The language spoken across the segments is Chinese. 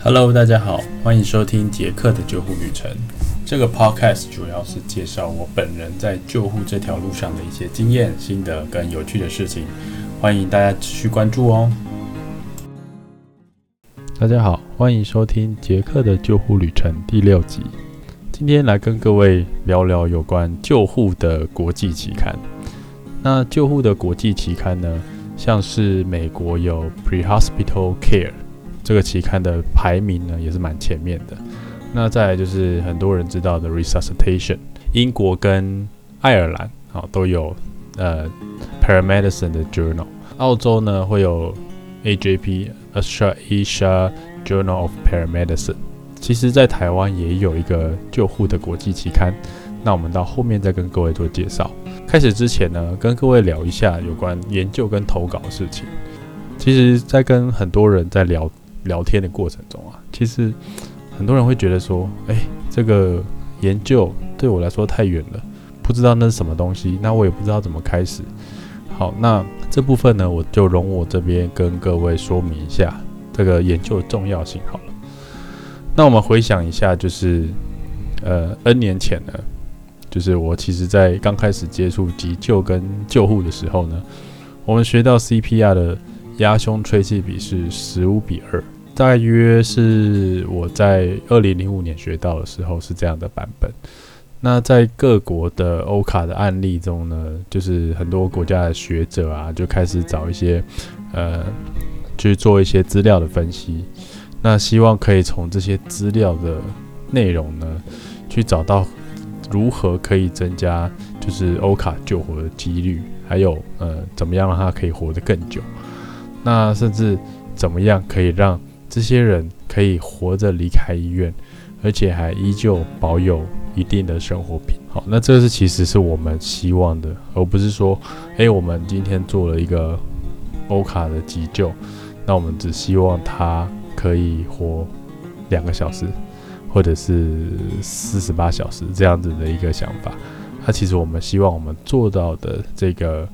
Hello，大家好，欢迎收听杰克的救护旅程。这个 Podcast 主要是介绍我本人在救护这条路上的一些经验、心得跟有趣的事情，欢迎大家持续关注哦。大家好，欢迎收听杰克的救护旅程第六集。今天来跟各位聊聊有关救护的国际期刊。那救护的国际期刊呢，像是美国有 Pre-Hospital Care 这个期刊的排名呢，也是蛮前面的。那再来就是很多人知道的 Resuscitation，英国跟爱尔兰啊都有呃 Paramedicine 的 Journal，澳洲呢会有 AJP Australasia Journal of Paramedicine。其实，在台湾也有一个救护的国际期刊，那我们到后面再跟各位做介绍。开始之前呢，跟各位聊一下有关研究跟投稿的事情。其实，在跟很多人在聊聊天的过程中啊，其实很多人会觉得说，哎，这个研究对我来说太远了，不知道那是什么东西，那我也不知道怎么开始。好，那这部分呢，我就容我这边跟各位说明一下这个研究的重要性好了。那我们回想一下，就是呃 N 年前呢，就是我其实在刚开始接触急救跟救护的时候呢，我们学到 CPR 的压胸吹气比是十五比二，大约是我在二零零五年学到的时候是这样的版本。那在各国的欧卡的案例中呢，就是很多国家的学者啊，就开始找一些呃去做一些资料的分析。那希望可以从这些资料的内容呢，去找到如何可以增加就是欧卡救活的几率，还有呃怎么样让他可以活得更久。那甚至怎么样可以让这些人可以活着离开医院，而且还依旧保有一定的生活品。好，那这是其实是我们希望的，而不是说，诶，我们今天做了一个欧卡的急救，那我们只希望他。可以活两个小时，或者是四十八小时这样子的一个想法。那其实我们希望我们做到的这个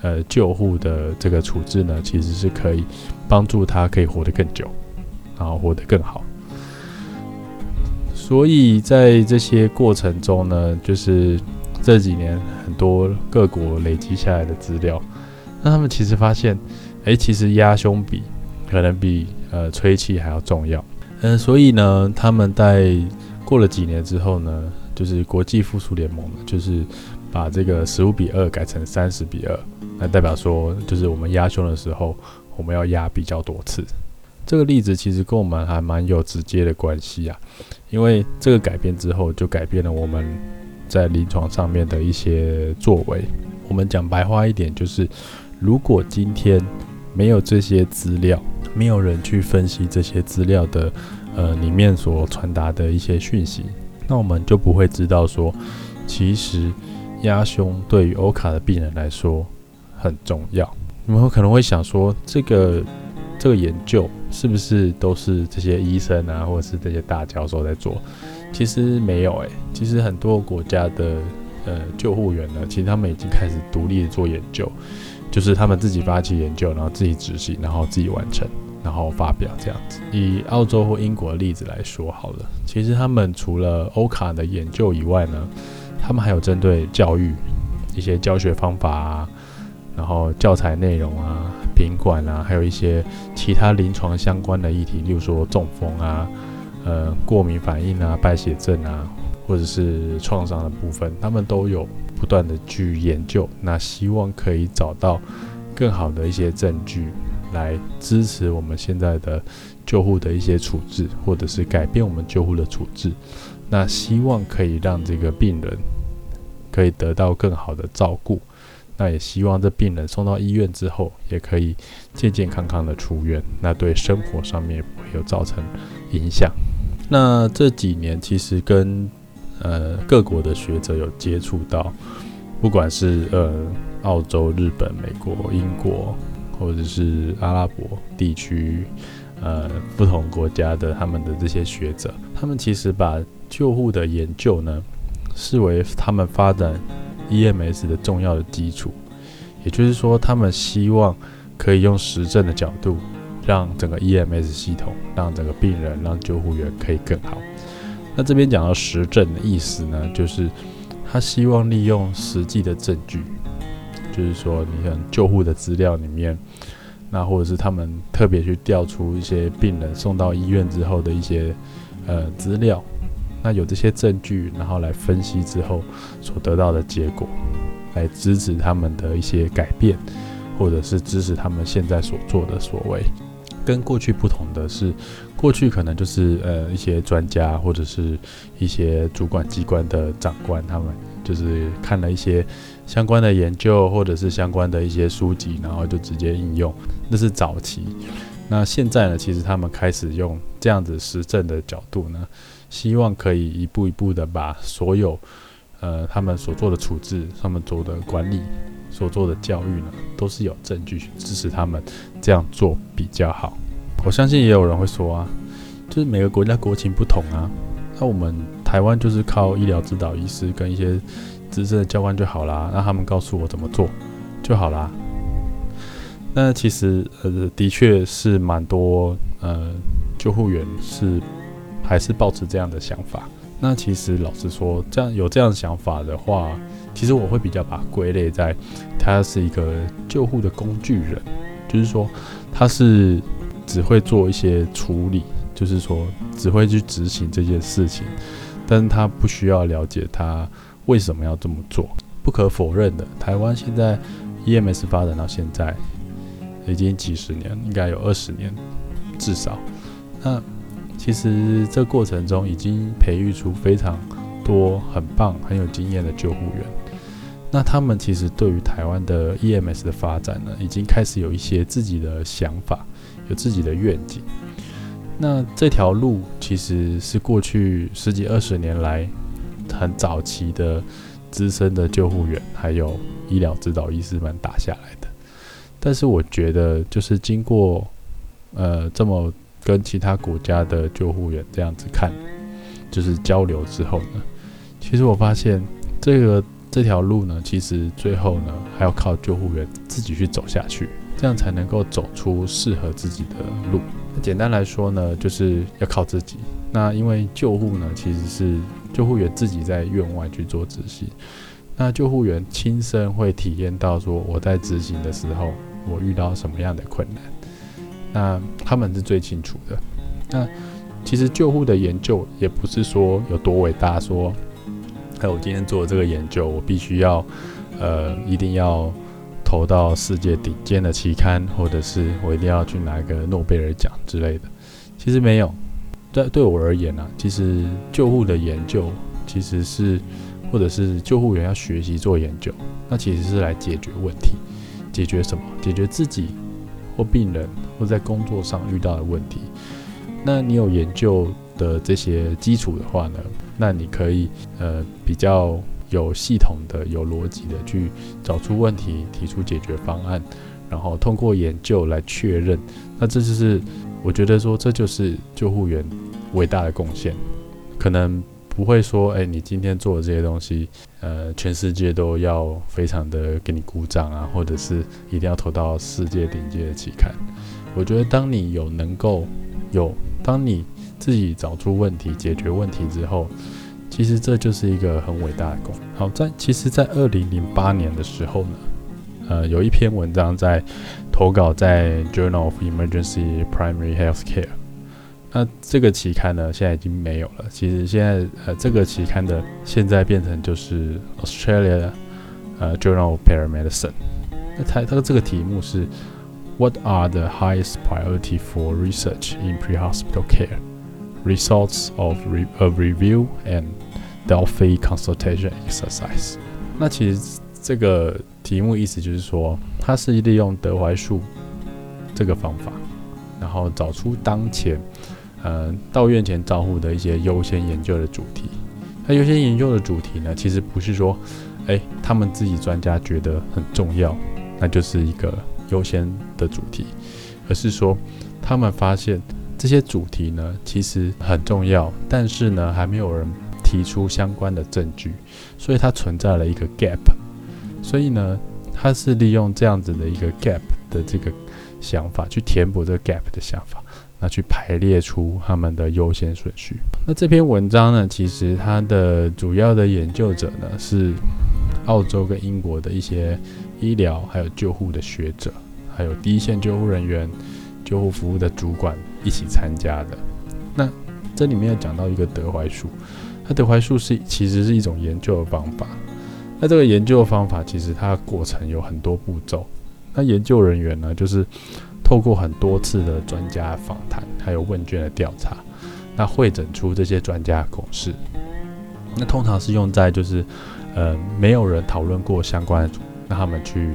呃救护的这个处置呢，其实是可以帮助他可以活得更久，然后活得更好。所以在这些过程中呢，就是这几年很多各国累积下来的资料，那他们其实发现，哎，其实压胸比可能比呃，吹气还要重要，嗯，所以呢，他们在过了几年之后呢，就是国际复苏联盟呢，就是把这个十五比二改成三十比二，那代表说，就是我们压胸的时候，我们要压比较多次。这个例子其实跟我们还蛮有直接的关系啊，因为这个改变之后，就改变了我们在临床上面的一些作为。我们讲白话一点，就是如果今天没有这些资料，没有人去分析这些资料的，呃，里面所传达的一些讯息，那我们就不会知道说，其实压胸对于欧卡的病人来说很重要。你们可能会想说，这个这个研究是不是都是这些医生啊，或者是这些大教授在做？其实没有诶，其实很多国家的呃救护员呢，其实他们已经开始独立的做研究。就是他们自己发起研究，然后自己执行，然后自己完成，然后发表这样子。以澳洲或英国的例子来说好了，其实他们除了欧卡的研究以外呢，他们还有针对教育一些教学方法啊，然后教材内容啊、品管啊，还有一些其他临床相关的议题，例如说中风啊、呃过敏反应啊、败血症啊，或者是创伤的部分，他们都有。不断的去研究，那希望可以找到更好的一些证据来支持我们现在的救护的一些处置，或者是改变我们救护的处置。那希望可以让这个病人可以得到更好的照顾。那也希望这病人送到医院之后，也可以健健康康的出院。那对生活上面不会有造成影响。那这几年其实跟呃，各国的学者有接触到，不管是呃澳洲、日本、美国、英国，或者是阿拉伯地区，呃不同国家的他们的这些学者，他们其实把救护的研究呢，视为他们发展 EMS 的重要的基础。也就是说，他们希望可以用实证的角度让整个 EMS 系统，让整个病人，让救护员可以更好。那这边讲到实证的意思呢，就是他希望利用实际的证据，就是说你看救护的资料里面，那或者是他们特别去调出一些病人送到医院之后的一些呃资料，那有这些证据，然后来分析之后所得到的结果，来支持他们的一些改变，或者是支持他们现在所做的所为。跟过去不同的是，过去可能就是呃一些专家或者是一些主管机关的长官，他们就是看了一些相关的研究或者是相关的一些书籍，然后就直接应用，那是早期。那现在呢，其实他们开始用这样子实证的角度呢，希望可以一步一步的把所有呃他们所做的处置、他们做的管理。所做的教育呢，都是有证据去支持他们这样做比较好。我相信也有人会说啊，就是每个国家国情不同啊，那我们台湾就是靠医疗指导医师跟一些资深的教官就好啦，让他们告诉我怎么做就好啦。那其实呃，的确是蛮多呃救护员是还是保持这样的想法。那其实老实说，这样有这样想法的话。其实我会比较把归类在，他是一个救护的工具人，就是说他是只会做一些处理，就是说只会去执行这件事情，但是他不需要了解他为什么要这么做。不可否认的，台湾现在 EMS 发展到现在已经几十年，应该有二十年至少。那其实这过程中已经培育出非常多很棒、很有经验的救护员。那他们其实对于台湾的 EMS 的发展呢，已经开始有一些自己的想法，有自己的愿景。那这条路其实是过去十几二十年来很早期的资深的救护员还有医疗指导医师们打下来的。但是我觉得，就是经过呃这么跟其他国家的救护员这样子看，就是交流之后呢，其实我发现这个。这条路呢，其实最后呢，还要靠救护员自己去走下去，这样才能够走出适合自己的路。那简单来说呢，就是要靠自己。那因为救护呢，其实是救护员自己在院外去做执行，那救护员亲身会体验到说我在执行的时候，我遇到什么样的困难，那他们是最清楚的。那其实救护的研究也不是说有多伟大，说。哎我今天做的这个研究，我必须要，呃，一定要投到世界顶尖的期刊，或者是我一定要去拿一个诺贝尔奖之类的。其实没有，对对我而言呢，其实救护的研究其实是，或者是救护员要学习做研究，那其实是来解决问题，解决什么？解决自己或病人或在工作上遇到的问题。那你有研究的这些基础的话呢？那你可以呃比较有系统的、有逻辑的去找出问题，提出解决方案，然后通过研究来确认。那这就是我觉得说，这就是救护员伟大的贡献。可能不会说，哎，你今天做的这些东西，呃，全世界都要非常的给你鼓掌啊，或者是一定要投到世界顶尖的期刊。我觉得，当你有能够有，当你自己找出问题、解决问题之后，其实这就是一个很伟大的功。好，在其实，在二零零八年的时候呢，呃，有一篇文章在投稿在 Journal of Emergency Primary Health Care。那这个期刊呢，现在已经没有了。其实现在，呃，这个期刊的现在变成就是 Australia 呃 Journal of Paramedicine。那它它的这个题目是 What are the highest priority for research in pre-hospital care？Results of a review and Delphi consultation exercise。那其实这个题目意思就是说，它是利用德怀树这个方法，然后找出当前呃到院前照护的一些优先研究的主题。那优先研究的主题呢，其实不是说，哎，他们自己专家觉得很重要，那就是一个优先的主题，而是说他们发现。这些主题呢，其实很重要，但是呢，还没有人提出相关的证据，所以它存在了一个 gap。所以呢，它是利用这样子的一个 gap 的这个想法，去填补这个 gap 的想法，那去排列出他们的优先顺序。那这篇文章呢，其实它的主要的研究者呢是澳洲跟英国的一些医疗还有救护的学者，还有第一线救护人员、救护服务的主管一起参加的。那这里面要讲到一个德怀术，那德怀术是其实是一种研究的方法。那这个研究的方法其实它过程有很多步骤。那研究人员呢，就是透过很多次的专家访谈，还有问卷的调查，那会诊出这些专家共识。那通常是用在就是呃没有人讨论过相关的主，让他们去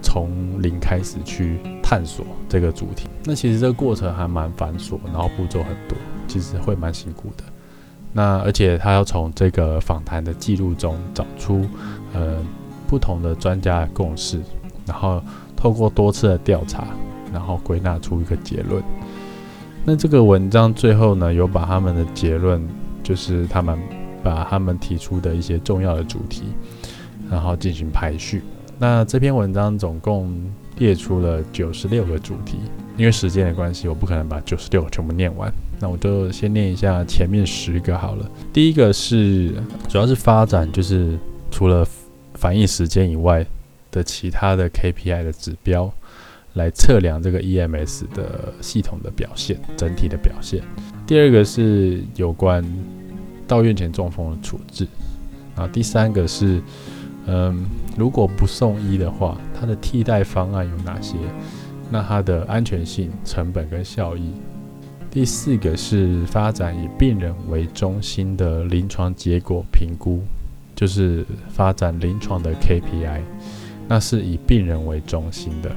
从零开始去探索这个主题。那其实这个过程还蛮繁琐，然后步骤很多，其实会蛮辛苦的。那而且他要从这个访谈的记录中找出呃不同的专家共识，然后透过多次的调查，然后归纳出一个结论。那这个文章最后呢，有把他们的结论，就是他们把他们提出的一些重要的主题，然后进行排序。那这篇文章总共列出了九十六个主题，因为时间的关系，我不可能把九十六全部念完。那我就先念一下前面十个好了。第一个是主要是发展，就是除了反应时间以外的其他的 KPI 的指标，来测量这个 EMS 的系统的表现，整体的表现。第二个是有关到院前中风的处置。啊，第三个是，嗯，如果不送医的话，它的替代方案有哪些？那它的安全性、成本跟效益。第四个是发展以病人为中心的临床结果评估，就是发展临床的 KPI，那是以病人为中心的。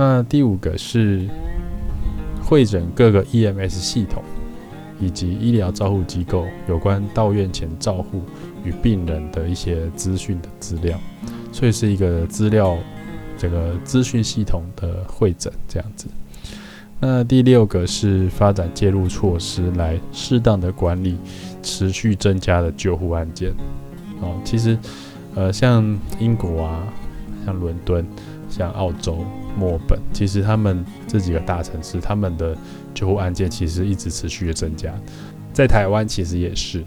那第五个是会诊各个 EMS 系统以及医疗照护机构有关到院前照护与病人的一些资讯的资料，所以是一个资料这个资讯系统的会诊这样子。那第六个是发展介入措施来适当的管理持续增加的救护案件。哦，其实，呃，像英国啊，像伦敦、像澳洲、墨本，其实他们这几个大城市，他们的救护案件其实一直持续的增加。在台湾其实也是，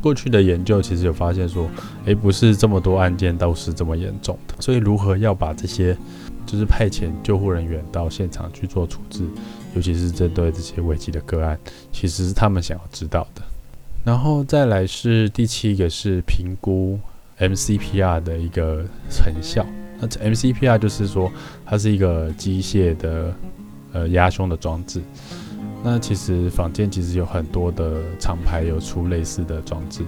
过去的研究其实有发现说，诶，不是这么多案件都是这么严重的。所以如何要把这些就是派遣救护人员到现场去做处置，尤其是针对这些危机的个案，其实是他们想要知道的。然后再来是第七个是评估 MCPR 的一个成效。那 MCPR 就是说它是一个机械的呃压胸的装置。那其实坊间其实有很多的厂牌有出类似的装置。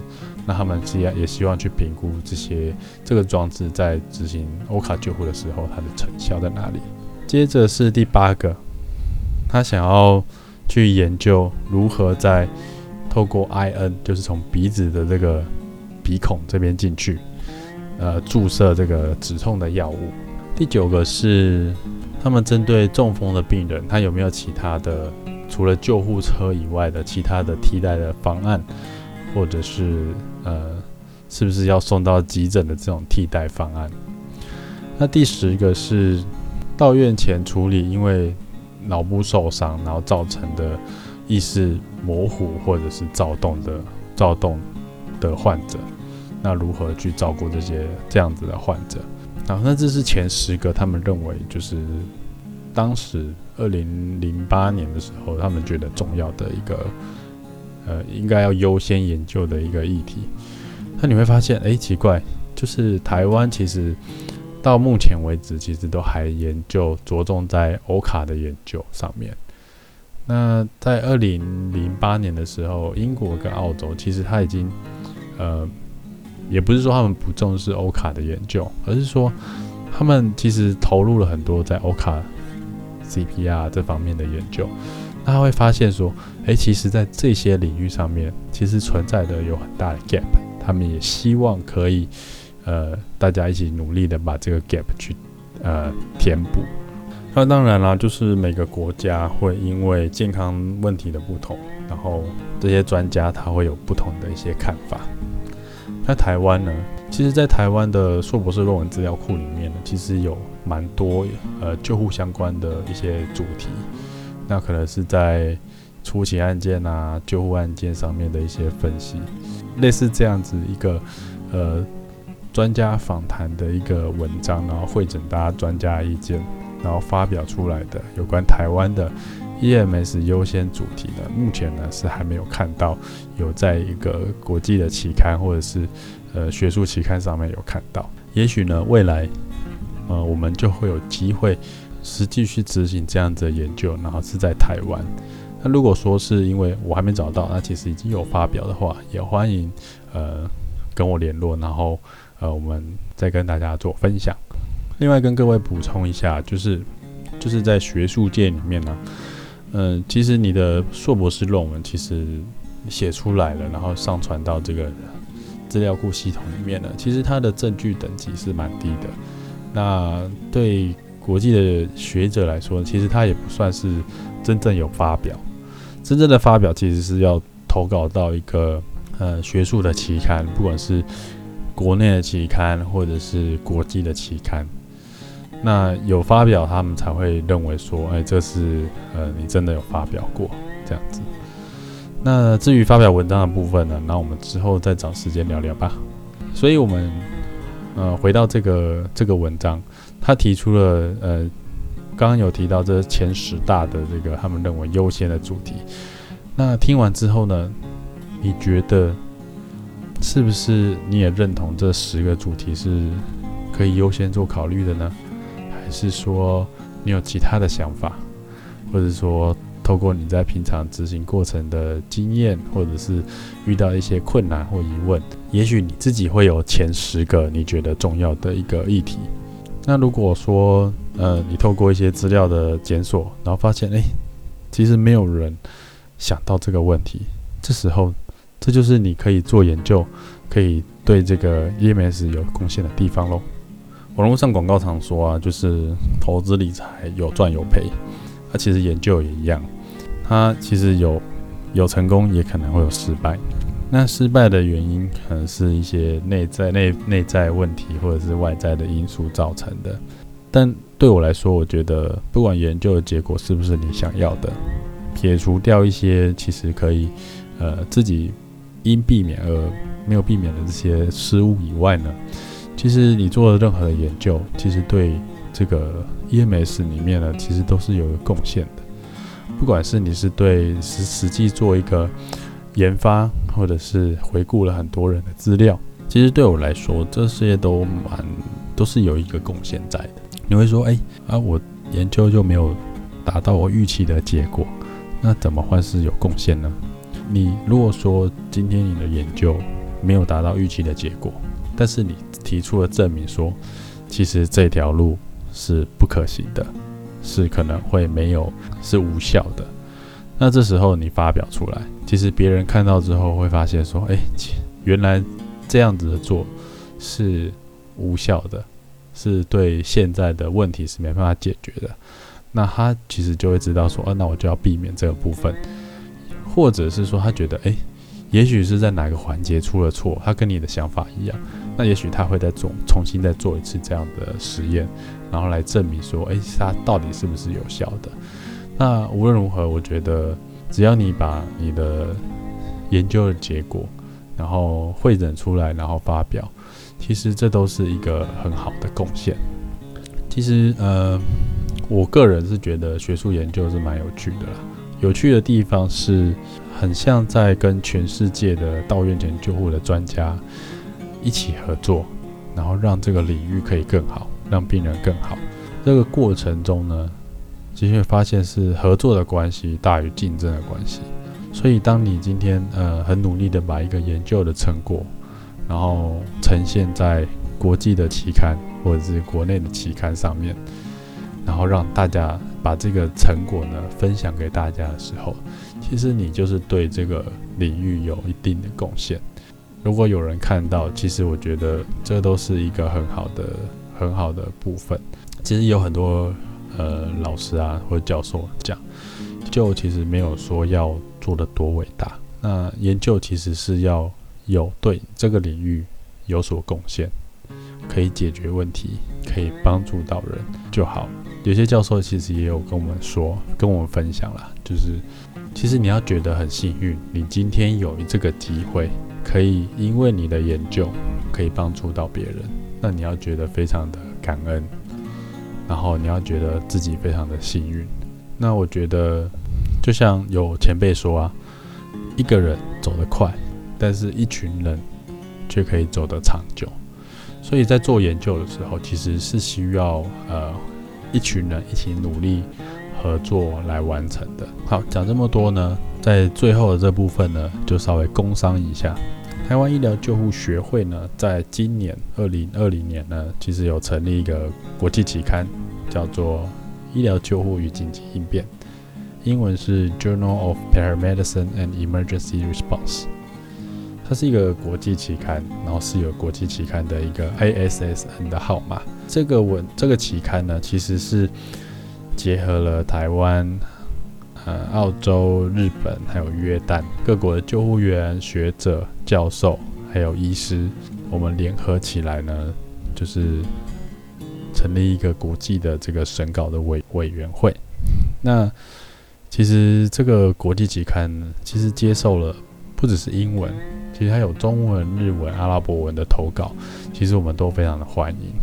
那他们既然也希望去评估这些这个装置在执行欧卡救护的时候，它的成效在哪里？接着是第八个，他想要去研究如何在透过 IN，就是从鼻子的这个鼻孔这边进去，呃，注射这个止痛的药物。第九个是他们针对中风的病人，他有没有其他的除了救护车以外的其他的替代的方案？或者是呃，是不是要送到急诊的这种替代方案？那第十个是到院前处理，因为脑部受伤然后造成的意识模糊或者是躁动的躁动的患者，那如何去照顾这些这样子的患者？好，那这是前十个，他们认为就是当时二零零八年的时候，他们觉得重要的一个。呃，应该要优先研究的一个议题。那你会发现，哎，奇怪，就是台湾其实到目前为止，其实都还研究着重在欧卡的研究上面。那在二零零八年的时候，英国跟澳洲其实他已经，呃，也不是说他们不重视欧卡的研究，而是说他们其实投入了很多在欧卡 CPR 这方面的研究。他会发现说，诶，其实，在这些领域上面，其实存在的有很大的 gap。他们也希望可以，呃，大家一起努力的把这个 gap 去，呃，填补。那当然啦，就是每个国家会因为健康问题的不同，然后这些专家他会有不同的一些看法。那台湾呢？其实，在台湾的硕博士论文资料库里面呢，其实有蛮多呃救护相关的一些主题，那可能是在初期案件啊、救护案件上面的一些分析，类似这样子一个呃专家访谈的一个文章，然后会诊大家专家意见，然后发表出来的有关台湾的 EMS 优先主题呢，目前呢是还没有看到有在一个国际的期刊或者是呃学术期刊上面有看到。也许呢，未来，呃，我们就会有机会实际去执行这样子的研究，然后是在台湾。那如果说是因为我还没找到，那其实已经有发表的话，也欢迎呃跟我联络，然后呃我们再跟大家做分享。另外跟各位补充一下，就是就是在学术界里面呢，嗯，其实你的硕博士论文其实写出来了，然后上传到这个。资料库系统里面呢，其实它的证据等级是蛮低的。那对国际的学者来说，其实它也不算是真正有发表。真正的发表其实是要投稿到一个呃学术的期刊，不管是国内的期刊或者是国际的期刊。那有发表，他们才会认为说，哎，这是呃你真的有发表过这样子。那至于发表文章的部分呢？那我们之后再找时间聊聊吧。所以，我们呃回到这个这个文章，他提出了呃刚刚有提到这前十大的这个他们认为优先的主题。那听完之后呢，你觉得是不是你也认同这十个主题是可以优先做考虑的呢？还是说你有其他的想法，或者说？透过你在平常执行过程的经验，或者是遇到一些困难或疑问，也许你自己会有前十个你觉得重要的一个议题。那如果说，呃，你透过一些资料的检索，然后发现，哎，其实没有人想到这个问题，这时候，这就是你可以做研究，可以对这个 EMS 有贡献的地方喽。网络上广告常说啊，就是投资理财有赚有赔，那其实研究也一样。它其实有有成功，也可能会有失败。那失败的原因可能是一些内在内内在问题，或者是外在的因素造成的。但对我来说，我觉得不管研究的结果是不是你想要的，撇除掉一些其实可以呃自己因避免而没有避免的这些失误以外呢，其实你做的任何的研究，其实对这个 EMS 里面呢，其实都是有个贡献的。不管是你是对实实际做一个研发，或者是回顾了很多人的资料，其实对我来说，这些都蛮都是有一个贡献在的。你会说，哎啊，我研究就没有达到我预期的结果，那怎么会是有贡献呢？你如果说今天你的研究没有达到预期的结果，但是你提出了证明说，其实这条路是不可行的。是可能会没有是无效的，那这时候你发表出来，其实别人看到之后会发现说，哎，原来这样子的做是无效的，是对现在的问题是没办法解决的。那他其实就会知道说，哦，那我就要避免这个部分，或者是说他觉得，哎，也许是在哪个环节出了错，他跟你的想法一样，那也许他会再重重新再做一次这样的实验。然后来证明说，哎，它到底是不是有效的？那无论如何，我觉得只要你把你的研究的结果，然后会诊出来，然后发表，其实这都是一个很好的贡献。其实，呃，我个人是觉得学术研究是蛮有趣的啦。有趣的地方是，很像在跟全世界的到院前救护的专家一起合作，然后让这个领域可以更好。让病人更好，这个过程中呢，其实发现是合作的关系大于竞争的关系。所以，当你今天呃很努力的把一个研究的成果，然后呈现在国际的期刊或者是国内的期刊上面，然后让大家把这个成果呢分享给大家的时候，其实你就是对这个领域有一定的贡献。如果有人看到，其实我觉得这都是一个很好的。很好的部分，其实有很多呃老师啊或者教授讲，就其实没有说要做的多伟大。那研究其实是要有对这个领域有所贡献，可以解决问题、可以帮助到人就好。有些教授其实也有跟我们说、跟我们分享啦，就是其实你要觉得很幸运，你今天有这个机会，可以因为你的研究可以帮助到别人，那你要觉得非常的感恩，然后你要觉得自己非常的幸运。那我觉得，就像有前辈说啊，一个人走得快，但是一群人却可以走得长久。所以在做研究的时候，其实是需要呃一群人一起努力合作来完成的。好，讲这么多呢，在最后的这部分呢，就稍微工商一下。台湾医疗救护学会呢，在今年二零二零年呢，其实有成立一个国际期刊，叫做。医疗救护与紧急应变，英文是 Journal of Paramedicine and Emergency Response。它是一个国际期刊，然后是有国际期刊的一个 ASSN 的号码。这个文这个期刊呢，其实是结合了台湾、呃、澳洲、日本还有约旦各国的救护员、学者、教授还有医师，我们联合起来呢，就是。成立一个国际的这个审稿的委委员会。那其实这个国际期刊其实接受了不只是英文，其实还有中文、日文、阿拉伯文的投稿，其实我们都非常的欢迎。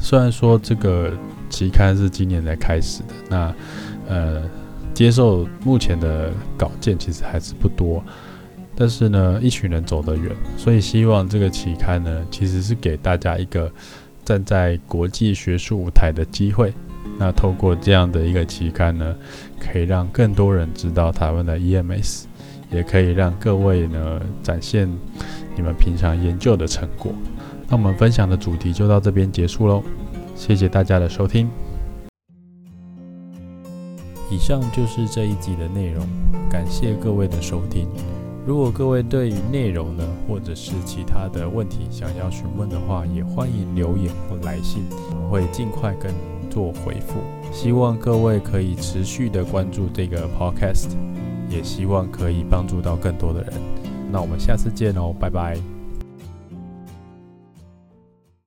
虽然说这个期刊是今年才开始的，那呃接受目前的稿件其实还是不多，但是呢一群人走得远，所以希望这个期刊呢其实是给大家一个。站在国际学术舞台的机会，那透过这样的一个期刊呢，可以让更多人知道台湾的 EMS，也可以让各位呢展现你们平常研究的成果。那我们分享的主题就到这边结束喽，谢谢大家的收听。以上就是这一集的内容，感谢各位的收听。如果各位对于内容呢，或者是其他的问题想要询问的话，也欢迎留言或来信，我们会尽快跟您做回复。希望各位可以持续的关注这个 podcast，也希望可以帮助到更多的人。那我们下次见哦，拜拜。